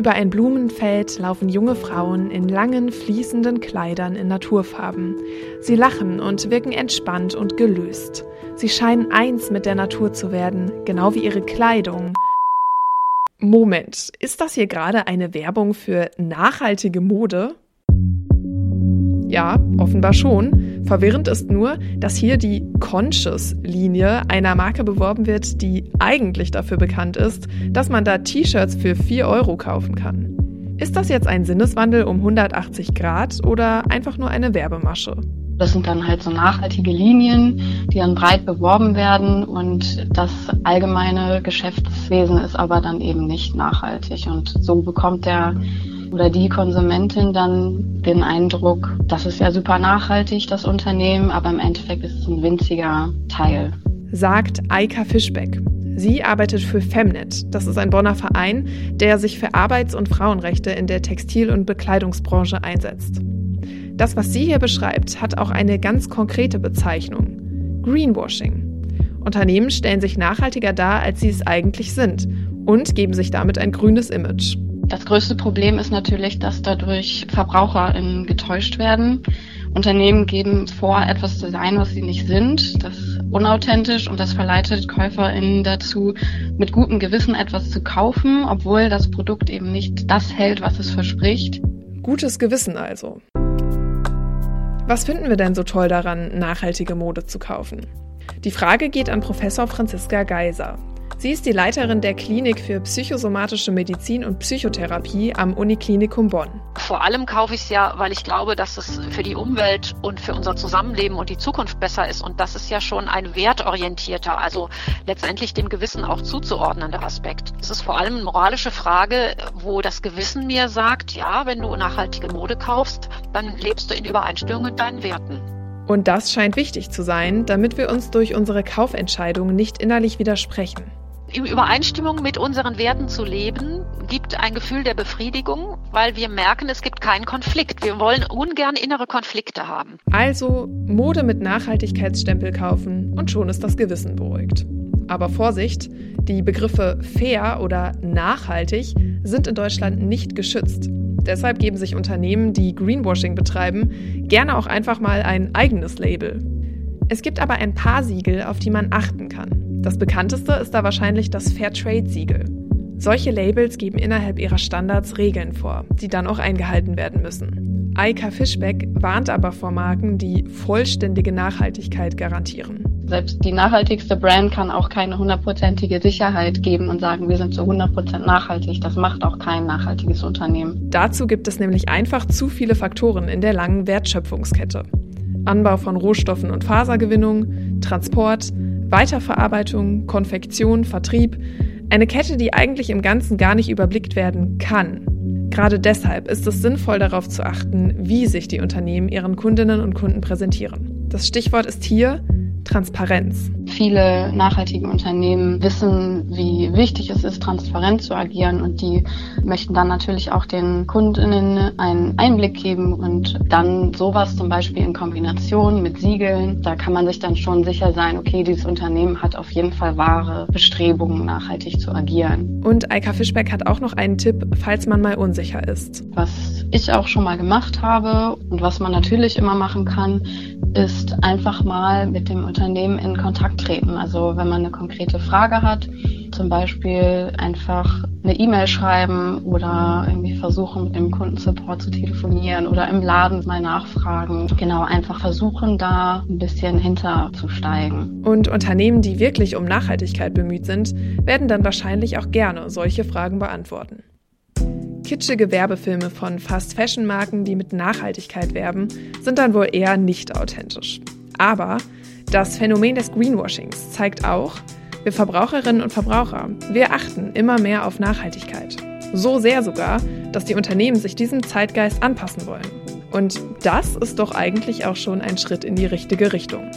Über ein Blumenfeld laufen junge Frauen in langen, fließenden Kleidern in Naturfarben. Sie lachen und wirken entspannt und gelöst. Sie scheinen eins mit der Natur zu werden, genau wie ihre Kleidung. Moment, ist das hier gerade eine Werbung für nachhaltige Mode? Ja, offenbar schon. Verwirrend ist nur, dass hier die Conscious-Linie einer Marke beworben wird, die eigentlich dafür bekannt ist, dass man da T-Shirts für 4 Euro kaufen kann. Ist das jetzt ein Sinneswandel um 180 Grad oder einfach nur eine Werbemasche? Das sind dann halt so nachhaltige Linien, die dann breit beworben werden und das allgemeine Geschäftswesen ist aber dann eben nicht nachhaltig. Und so bekommt der oder die Konsumentin dann den Eindruck, das ist ja super nachhaltig, das Unternehmen, aber im Endeffekt ist es ein winziger Teil. Sagt Eika Fischbeck. Sie arbeitet für Femnet. Das ist ein Bonner Verein, der sich für Arbeits- und Frauenrechte in der Textil- und Bekleidungsbranche einsetzt. Das, was sie hier beschreibt, hat auch eine ganz konkrete Bezeichnung. Greenwashing. Unternehmen stellen sich nachhaltiger dar, als sie es eigentlich sind und geben sich damit ein grünes Image. Das größte Problem ist natürlich, dass dadurch VerbraucherInnen getäuscht werden. Unternehmen geben vor, etwas zu sein, was sie nicht sind. Das ist unauthentisch und das verleitet KäuferInnen dazu, mit gutem Gewissen etwas zu kaufen, obwohl das Produkt eben nicht das hält, was es verspricht. Gutes Gewissen also. Was finden wir denn so toll daran, nachhaltige Mode zu kaufen? Die Frage geht an Professor Franziska Geiser. Sie ist die Leiterin der Klinik für psychosomatische Medizin und Psychotherapie am Uniklinikum Bonn. Vor allem kaufe ich es ja, weil ich glaube, dass es für die Umwelt und für unser Zusammenleben und die Zukunft besser ist. Und das ist ja schon ein wertorientierter, also letztendlich dem Gewissen auch zuzuordnender Aspekt. Es ist vor allem eine moralische Frage, wo das Gewissen mir sagt, ja, wenn du nachhaltige Mode kaufst, dann lebst du in Übereinstimmung mit deinen Werten. Und das scheint wichtig zu sein, damit wir uns durch unsere Kaufentscheidungen nicht innerlich widersprechen in Übereinstimmung mit unseren Werten zu leben, gibt ein Gefühl der Befriedigung, weil wir merken, es gibt keinen Konflikt. Wir wollen ungern innere Konflikte haben. Also Mode mit Nachhaltigkeitsstempel kaufen und schon ist das Gewissen beruhigt. Aber Vorsicht, die Begriffe fair oder nachhaltig sind in Deutschland nicht geschützt. Deshalb geben sich Unternehmen, die Greenwashing betreiben, gerne auch einfach mal ein eigenes Label. Es gibt aber ein paar Siegel, auf die man achten kann. Das bekannteste ist da wahrscheinlich das Fairtrade-Siegel. Solche Labels geben innerhalb ihrer Standards Regeln vor, die dann auch eingehalten werden müssen. Eika Fischbeck warnt aber vor Marken, die vollständige Nachhaltigkeit garantieren. Selbst die nachhaltigste Brand kann auch keine hundertprozentige Sicherheit geben und sagen, wir sind zu 100% nachhaltig. Das macht auch kein nachhaltiges Unternehmen. Dazu gibt es nämlich einfach zu viele Faktoren in der langen Wertschöpfungskette. Anbau von Rohstoffen und Fasergewinnung, Transport, Weiterverarbeitung, Konfektion, Vertrieb, eine Kette, die eigentlich im Ganzen gar nicht überblickt werden kann. Gerade deshalb ist es sinnvoll darauf zu achten, wie sich die Unternehmen ihren Kundinnen und Kunden präsentieren. Das Stichwort ist hier Transparenz. Viele nachhaltige Unternehmen wissen, wie wichtig es ist, transparent zu agieren und die möchten dann natürlich auch den Kundinnen einen Einblick geben und dann sowas zum Beispiel in Kombination mit Siegeln, da kann man sich dann schon sicher sein, okay, dieses Unternehmen hat auf jeden Fall wahre Bestrebungen, nachhaltig zu agieren. Und Eika Fischbeck hat auch noch einen Tipp, falls man mal unsicher ist. Was ich auch schon mal gemacht habe und was man natürlich immer machen kann, ist einfach mal mit dem Unternehmen in Kontakt treten. Also wenn man eine konkrete Frage hat, zum Beispiel einfach eine E-Mail schreiben oder irgendwie versuchen, mit dem Kundensupport zu telefonieren oder im Laden mal nachfragen. Genau, einfach versuchen, da ein bisschen hinterzusteigen. Und Unternehmen, die wirklich um Nachhaltigkeit bemüht sind, werden dann wahrscheinlich auch gerne solche Fragen beantworten. Kitschige Werbefilme von Fast-Fashion-Marken, die mit Nachhaltigkeit werben, sind dann wohl eher nicht authentisch. Aber das Phänomen des Greenwashings zeigt auch, wir Verbraucherinnen und Verbraucher, wir achten immer mehr auf Nachhaltigkeit. So sehr sogar, dass die Unternehmen sich diesem Zeitgeist anpassen wollen. Und das ist doch eigentlich auch schon ein Schritt in die richtige Richtung.